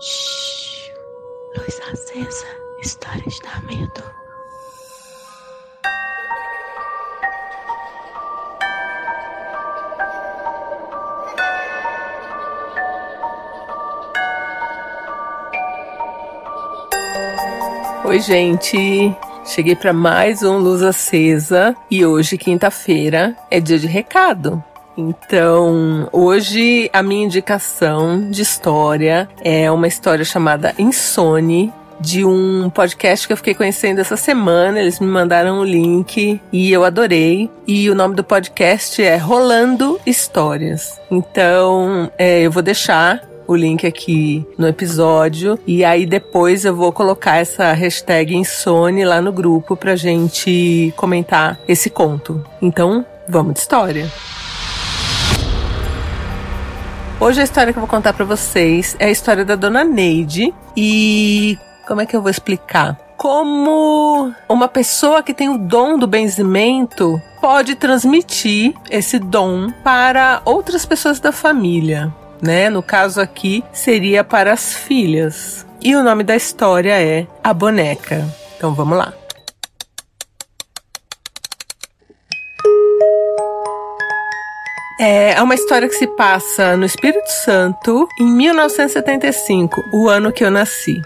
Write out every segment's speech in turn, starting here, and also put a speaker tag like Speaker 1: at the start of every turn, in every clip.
Speaker 1: Shhh. Luz acesa. Histórias da medo.
Speaker 2: Oi, gente. Cheguei para mais um Luz Acesa e hoje, quinta-feira, é dia de recado. Então, hoje a minha indicação de história é uma história chamada Insone, de um podcast que eu fiquei conhecendo essa semana. Eles me mandaram o link e eu adorei. E o nome do podcast é Rolando Histórias. Então, é, eu vou deixar o link aqui no episódio. E aí depois eu vou colocar essa hashtag Insone lá no grupo pra gente comentar esse conto. Então, vamos de história. Hoje a história que eu vou contar para vocês é a história da dona Neide e como é que eu vou explicar? Como uma pessoa que tem o dom do benzimento pode transmitir esse dom para outras pessoas da família, né? No caso aqui seria para as filhas. E o nome da história é A Boneca. Então vamos lá. É uma história que se passa no Espírito Santo em 1975, o ano que eu nasci.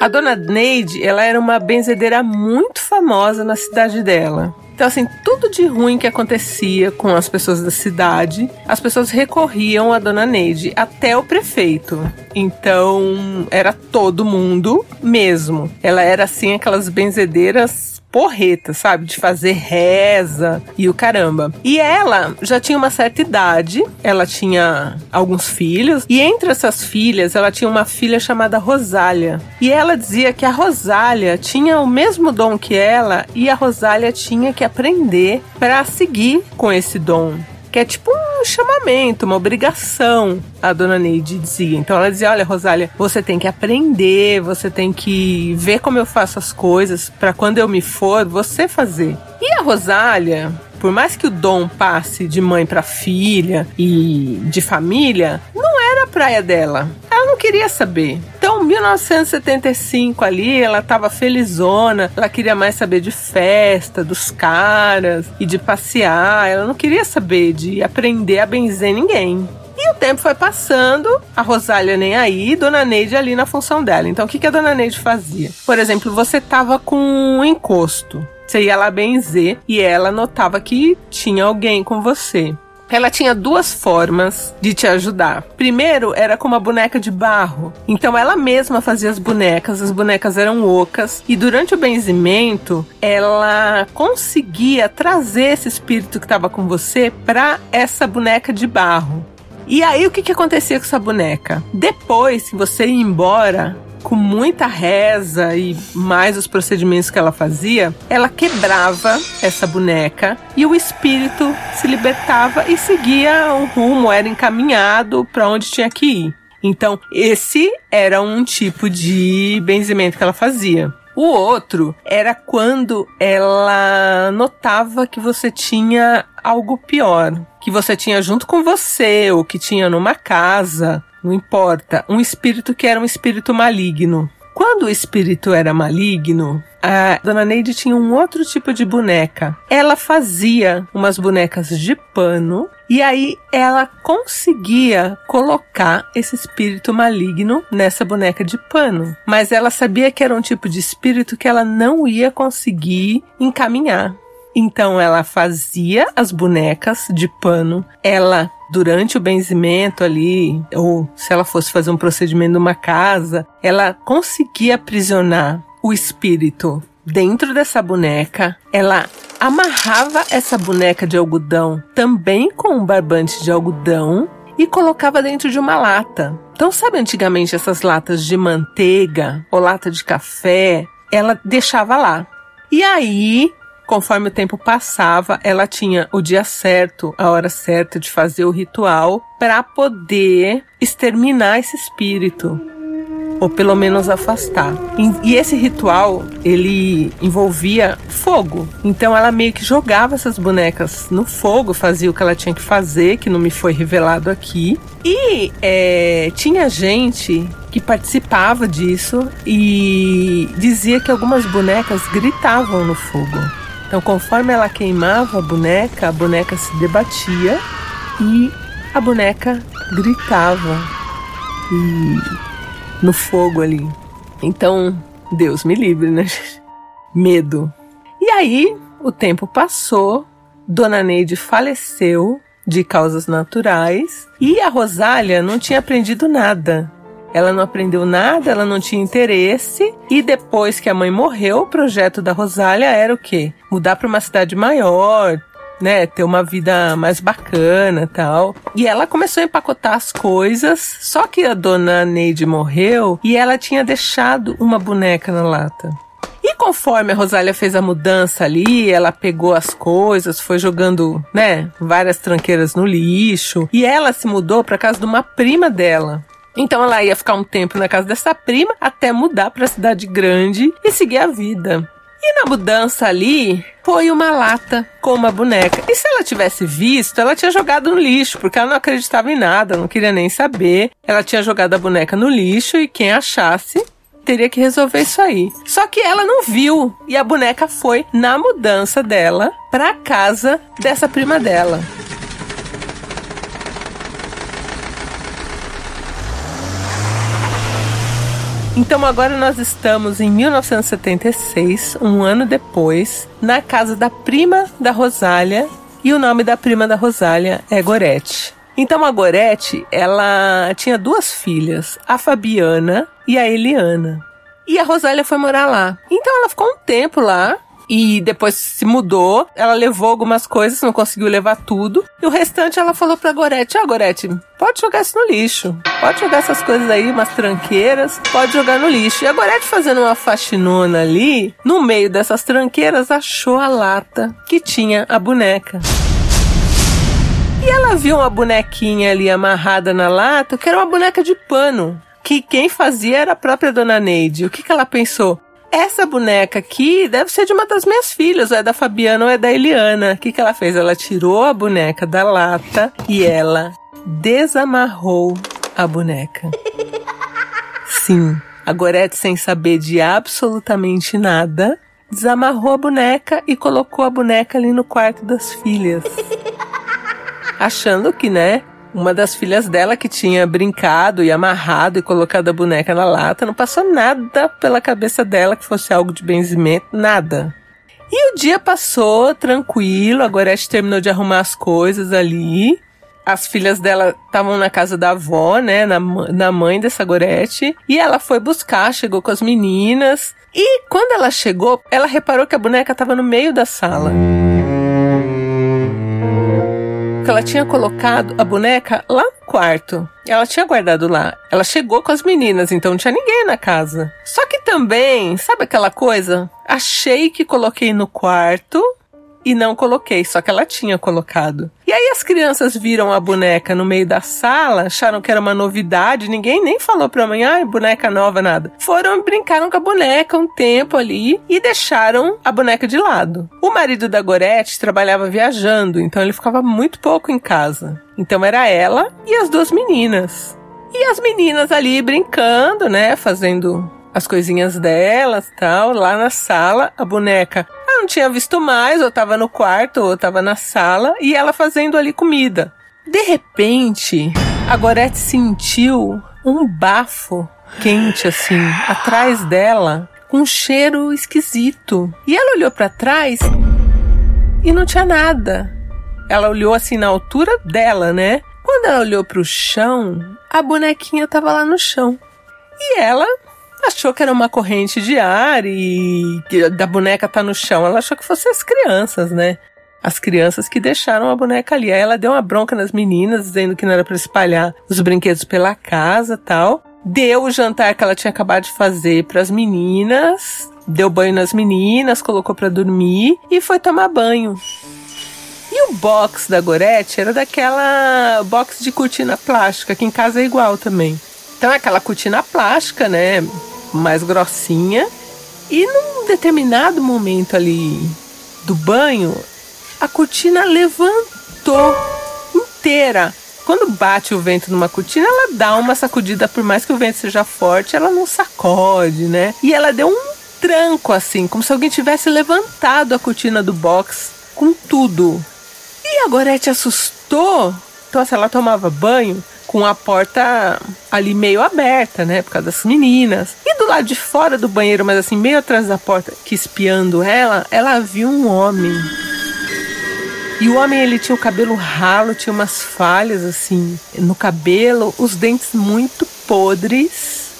Speaker 2: A dona Neide, ela era uma benzedeira muito famosa na cidade dela. Então, assim, tudo de ruim que acontecia com as pessoas da cidade, as pessoas recorriam à dona Neide, até o prefeito. Então, era todo mundo mesmo. Ela era, assim, aquelas benzedeiras porreta, sabe? De fazer reza e o caramba. E ela já tinha uma certa idade, ela tinha alguns filhos, e entre essas filhas, ela tinha uma filha chamada Rosália. E ela dizia que a Rosália tinha o mesmo dom que ela e a Rosália tinha que aprender para seguir com esse dom que é tipo um chamamento, uma obrigação, a dona Neide dizia. Então ela dizia: Olha, Rosália, você tem que aprender, você tem que ver como eu faço as coisas, para quando eu me for, você fazer. E a Rosália, por mais que o dom passe de mãe para filha e de família, não era a praia dela. Ela não queria saber. Então, 1975 ali, ela tava felizona, ela queria mais saber de festa, dos caras e de passear. Ela não queria saber de aprender a benzer ninguém. E o tempo foi passando, a Rosália nem aí, Dona Neide ali na função dela. Então, o que, que a Dona Neide fazia? Por exemplo, você tava com um encosto. Você ia lá benzer e ela notava que tinha alguém com você. Ela tinha duas formas de te ajudar. Primeiro era com uma boneca de barro. Então ela mesma fazia as bonecas, as bonecas eram ocas e durante o benzimento ela conseguia trazer esse espírito que estava com você para essa boneca de barro. E aí o que, que acontecia com essa boneca? Depois que você ia embora, com muita reza e mais os procedimentos que ela fazia, ela quebrava essa boneca e o espírito se libertava e seguia um rumo, era encaminhado para onde tinha que ir. Então, esse era um tipo de benzimento que ela fazia. O outro era quando ela notava que você tinha algo pior, que você tinha junto com você ou que tinha numa casa, não importa, um espírito que era um espírito maligno. Quando o espírito era maligno, a dona Neide tinha um outro tipo de boneca. Ela fazia umas bonecas de pano e aí ela conseguia colocar esse espírito maligno nessa boneca de pano. Mas ela sabia que era um tipo de espírito que ela não ia conseguir encaminhar. Então ela fazia as bonecas de pano, ela durante o benzimento ali, ou se ela fosse fazer um procedimento numa casa, ela conseguia aprisionar o espírito dentro dessa boneca. Ela amarrava essa boneca de algodão também com um barbante de algodão e colocava dentro de uma lata. Então, sabe antigamente essas latas de manteiga ou lata de café? Ela deixava lá. E aí, conforme o tempo passava, ela tinha o dia certo, a hora certa de fazer o ritual para poder exterminar esse espírito. ou pelo menos afastar. E, esse ritual, ele envolvia fogo. Então ela meio que jogava essas bonecas no fogo, fazia o que ela tinha que fazer, que não me foi revelado aqui. E é, tinha gente que participava disso e dizia que algumas bonecas gritavam no fogo. Então, conforme ela queimava a boneca, a boneca se debatia e a boneca gritava e no fogo ali. Então, Deus me livre, né? Medo. E aí, o tempo passou, Dona Neide faleceu de causas naturais e a Rosália não tinha aprendido nada. Ela não aprendeu nada, ela não tinha interesse. E depois que a mãe morreu, o projeto da Rosália era o quê? Mudar para uma cidade maior, né, ter uma vida mais bacana tal. E ela começou a empacotar as coisas, só que a dona Neide morreu e ela tinha deixado uma boneca na lata. E conforme a Rosália fez a mudança ali, ela pegou as coisas, foi jogando, né, várias tranqueiras no lixo, e ela se mudou para casa de uma prima dela. Então ela ia ficar um tempo na casa dessa prima até mudar para a cidade grande e seguir a vida. E na mudança ali, foi uma lata com uma boneca. E se ela tivesse visto, ela tinha jogado no lixo, porque ela não acreditava em nada, não queria nem saber. Ela tinha jogado a boneca no lixo e quem achasse teria que resolver isso aí. Só que ela não viu e a boneca foi na mudança dela para casa dessa prima dela. Então agora nós estamos em 1976, um ano depois, na casa da prima da Rosália, e o nome da prima da Rosália é Gorete. Então a Gorete, ela tinha duas filhas, a Fabiana e a Eliana. E a Rosália foi morar lá. Então ela ficou um tempo lá, e depois se mudou. Ela levou algumas coisas, não conseguiu levar tudo. E o restante ela falou pra Gorete: Ó, ah, Gorete, pode jogar isso no lixo. Pode jogar essas coisas aí, umas tranqueiras, pode jogar no lixo. E a Gorete fazendo uma faxinona ali, no meio dessas tranqueiras, achou a lata que tinha a boneca. E ela viu uma bonequinha ali amarrada na lata, que era uma boneca de pano. Que quem fazia era a própria dona Neide. O que, que ela pensou? Essa boneca aqui deve ser de uma das minhas filhas, ou é da Fabiana ou é da Eliana. O que, que ela fez? Ela tirou a boneca da lata e ela desamarrou a boneca. Sim, a Gorete, sem saber de absolutamente nada, desamarrou a boneca e colocou a boneca ali no quarto das filhas. Achando que, né, uma das filhas dela que tinha brincado e amarrado e colocado a boneca na lata, não passou nada pela cabeça dela que fosse algo de benzimento, nada. E o dia passou tranquilo, a Gorete terminou de arrumar as coisas ali. As filhas dela estavam na casa da avó, né, na, na mãe dessa Gorete, e ela foi buscar, chegou com as meninas. E quando ela chegou, ela reparou que a boneca estava no meio da sala ela tinha colocado a boneca lá no quarto. Ela tinha guardado lá. Ela chegou com as meninas, então não tinha ninguém na casa. Só que também, sabe aquela coisa? Achei que coloquei no quarto e não coloquei, só que ela tinha colocado. E aí as crianças viram a boneca no meio da sala, acharam que era uma novidade, ninguém nem falou pra mãe, boneca nova, nada. Foram brincaram com a boneca um tempo ali e deixaram a boneca de lado. O marido da Gorete trabalhava viajando, então ele ficava muito pouco em casa. Então era ela e as duas meninas. E as meninas ali brincando, né, fazendo as coisinhas delas, tal, lá na sala, a boneca não tinha visto mais, ou tava no quarto, ou tava na sala, e ela fazendo ali comida. De repente, a Gorete sentiu um bafo quente assim, atrás dela, com um cheiro esquisito. E ela olhou para trás e não tinha nada. Ela olhou assim na altura dela, né? Quando ela olhou para o chão, a bonequinha estava lá no chão. E ela achou que era uma corrente de ar e da boneca tá no chão. Ela achou que fossem as crianças, né? As crianças que deixaram a boneca ali. Aí ela deu uma bronca nas meninas, dizendo que não era para espalhar os brinquedos pela casa tal. Deu o jantar que ela tinha acabado de fazer para as meninas, deu banho nas meninas, colocou para dormir e foi tomar banho. E o box da Gorete era daquela box de cortina plástica, que em casa é igual também. Então é aquela cortina plástica, né? Mais grossinha. E num determinado momento ali do banho, a cortina levantou inteira. Quando bate o vento numa cortina, ela dá uma sacudida, por mais que o vento seja forte, ela não sacode, né? E ela deu um tranco assim, como se alguém tivesse levantado a cortina do box com tudo. E a Gorete assustou. Então, assim, ela tomava banho com a porta ali meio aberta, né? Por causa das meninas. E do lado de fora do banheiro, mas assim, meio atrás da porta, que espiando ela, ela viu um homem. E o homem, ele tinha o cabelo ralo, tinha umas falhas assim no cabelo, os dentes muito podres.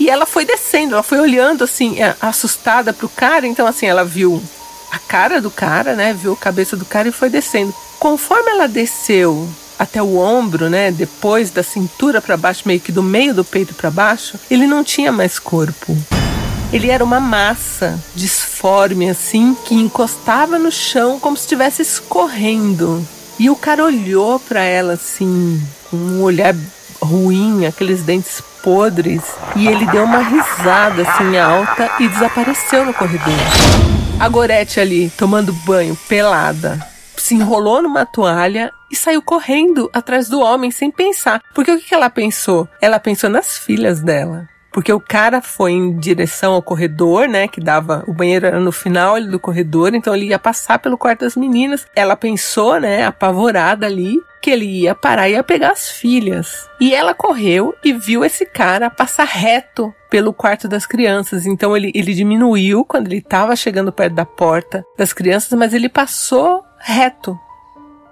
Speaker 2: E ela foi descendo, ela foi olhando assim, é, assustada pro cara. Então, assim, ela viu a cara do cara, né? Viu a cabeça do cara e foi descendo. Conforme ela desceu até o ombro, né? Depois da cintura para baixo, meio que do meio do peito para baixo, ele não tinha mais corpo. Ele era uma massa disforme assim, que encostava no chão como se estivesse escorrendo. E o cara olhou para ela assim, com um olhar ruim, aqueles dentes podres, e ele deu uma risada assim alta e desapareceu no corredor. A Gorete ali, tomando banho, pelada, se enrolou numa toalha e saiu correndo atrás do homem sem pensar. Porque o que ela pensou? Ela pensou nas filhas dela. Porque o cara foi em direção ao corredor, né? Que dava. O banheiro era no final do corredor, então ele ia passar pelo quarto das meninas. Ela pensou, né? Apavorada ali, que ele ia parar e ia pegar as filhas. E ela correu e viu esse cara passar reto pelo quarto das crianças. Então ele, ele diminuiu quando ele estava chegando perto da porta das crianças, mas ele passou reto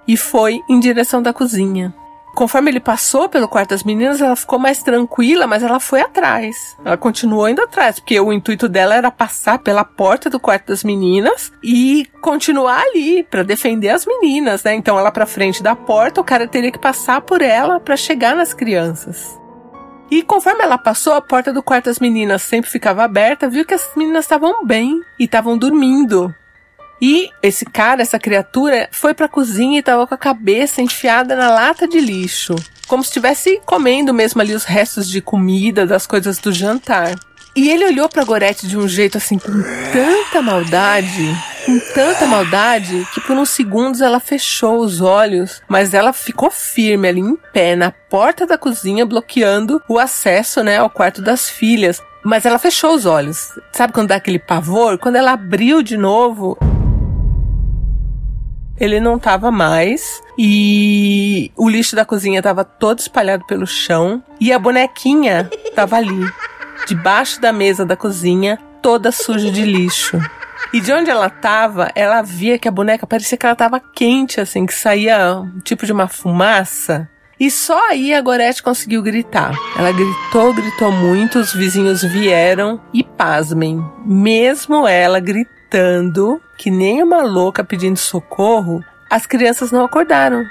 Speaker 2: e foi em direção da cozinha. Conforme ele passou pelo quarto das meninas, ela ficou mais tranquila, mas ela foi atrás. Ela continuou indo atrás, porque o intuito dela era passar pela porta do quarto das meninas e continuar ali para defender as meninas, né? Então ela para frente da porta, o cara teria que passar por ela para chegar nas crianças. E conforme ela passou, a porta do quarto das meninas sempre ficava aberta, viu que as meninas estavam bem e estavam dormindo. E esse cara, essa criatura, foi pra cozinha e tava com a cabeça enfiada na lata de lixo. Como se estivesse comendo mesmo ali os restos de comida, das coisas do jantar. E ele olhou pra Gorete de um jeito assim, com tanta maldade, com tanta maldade, que por uns segundos ela fechou os olhos, mas ela ficou firme ali em pé, na porta da cozinha, bloqueando o acesso, né, ao quarto das filhas. Mas ela fechou os olhos. Sabe quando dá aquele pavor? Quando ela abriu de novo, ele não tava mais e o lixo da cozinha tava todo espalhado pelo chão e a bonequinha tava ali, debaixo da mesa da cozinha, toda suja de lixo. E de onde ela tava, ela via que a boneca parecia que ela tava quente, assim, que saía um tipo de uma fumaça. E só aí a Gorete conseguiu gritar. Ela gritou, gritou muito, os vizinhos vieram e pasmem, mesmo ela gritando gritando, que nem uma louca pedindo socorro, as crianças não acordaram.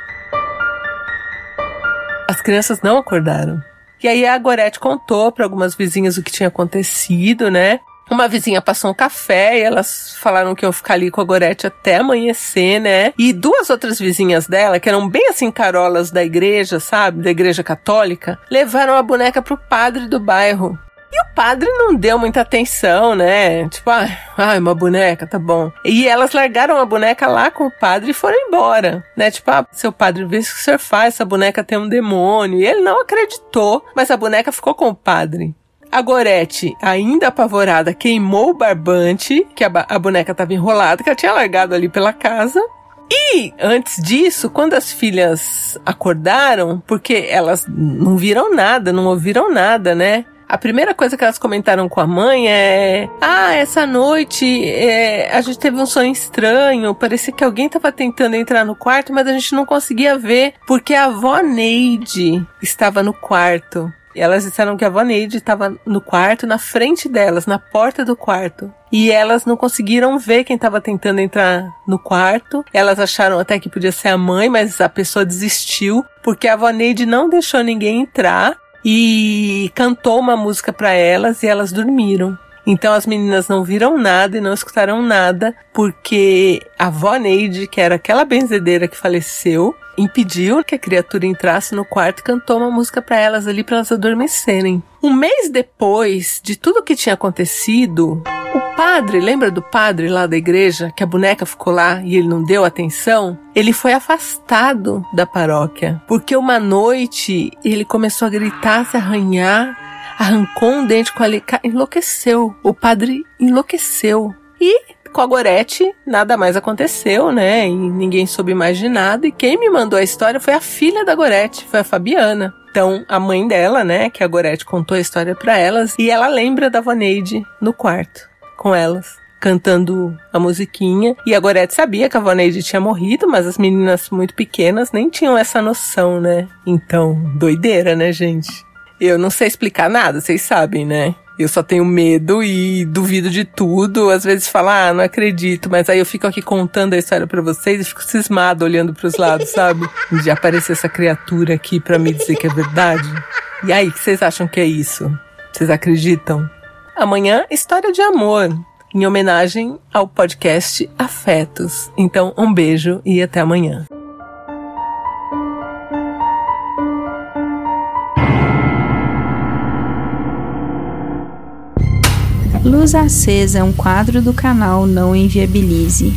Speaker 2: As crianças não acordaram. E aí a Gorete contou para algumas vizinhas o que tinha acontecido, né? Uma vizinha passou um café e elas falaram que iam ficar ali com a Gorete até amanhecer, né? E duas outras vizinhas dela, que eram bem assim carolas da igreja, sabe? Da igreja católica, levaram a boneca pro padre do bairro. E o padre não deu muita atenção, né? Tipo, ah, uma boneca, tá bom. E elas largaram a boneca lá com o padre e foram embora, né? Tipo, ah, seu padre, vê o que o senhor faz, essa boneca tem um demônio. E ele não acreditou, mas a boneca ficou com o padre. A Gorete, ainda apavorada, queimou o barbante, que a, a boneca estava enrolada, que ela tinha largado ali pela casa. E antes disso, quando as filhas acordaram, porque elas não viram nada, não ouviram nada, né? A primeira coisa que elas comentaram com a mãe é: Ah, essa noite é, a gente teve um sonho estranho. Parecia que alguém estava tentando entrar no quarto, mas a gente não conseguia ver porque a avó Neide estava no quarto. E elas disseram que a avó Neide estava no quarto, na frente delas, na porta do quarto. E elas não conseguiram ver quem estava tentando entrar no quarto. Elas acharam até que podia ser a mãe, mas a pessoa desistiu porque a avó Neide não deixou ninguém entrar e cantou uma música para elas e elas dormiram. Então as meninas não viram nada e não escutaram nada, porque a avó Neide, que era aquela benzedeira que faleceu, impediu que a criatura entrasse no quarto e cantou uma música para elas ali para elas adormecerem. Um mês depois de tudo que tinha acontecido, o padre, lembra do padre lá da igreja que a boneca ficou lá e ele não deu atenção? Ele foi afastado da paróquia porque uma noite ele começou a gritar, se arranhar, arrancou um dente com a alicate, enlouqueceu. O padre enlouqueceu. E com a Gorete nada mais aconteceu, né? E ninguém soube mais de nada. E quem me mandou a história foi a filha da Gorete, foi a Fabiana. Então, a mãe dela, né, que a Gorete contou a história para elas, e ela lembra da Voneide no quarto com elas cantando a musiquinha. E a Gorete sabia que a Voneide tinha morrido, mas as meninas muito pequenas nem tinham essa noção, né? Então, doideira, né, gente? Eu não sei explicar nada, vocês sabem, né? Eu só tenho medo e duvido de tudo. Às vezes falo, ah, não acredito. Mas aí eu fico aqui contando a história para vocês e fico cismado olhando para os lados, sabe? De aparecer essa criatura aqui para me dizer que é verdade. E aí, o que vocês acham que é isso? Vocês acreditam? Amanhã, história de amor. Em homenagem ao podcast Afetos. Então, um beijo e até amanhã.
Speaker 3: Luz Acesa é um quadro do canal Não Inviabilize.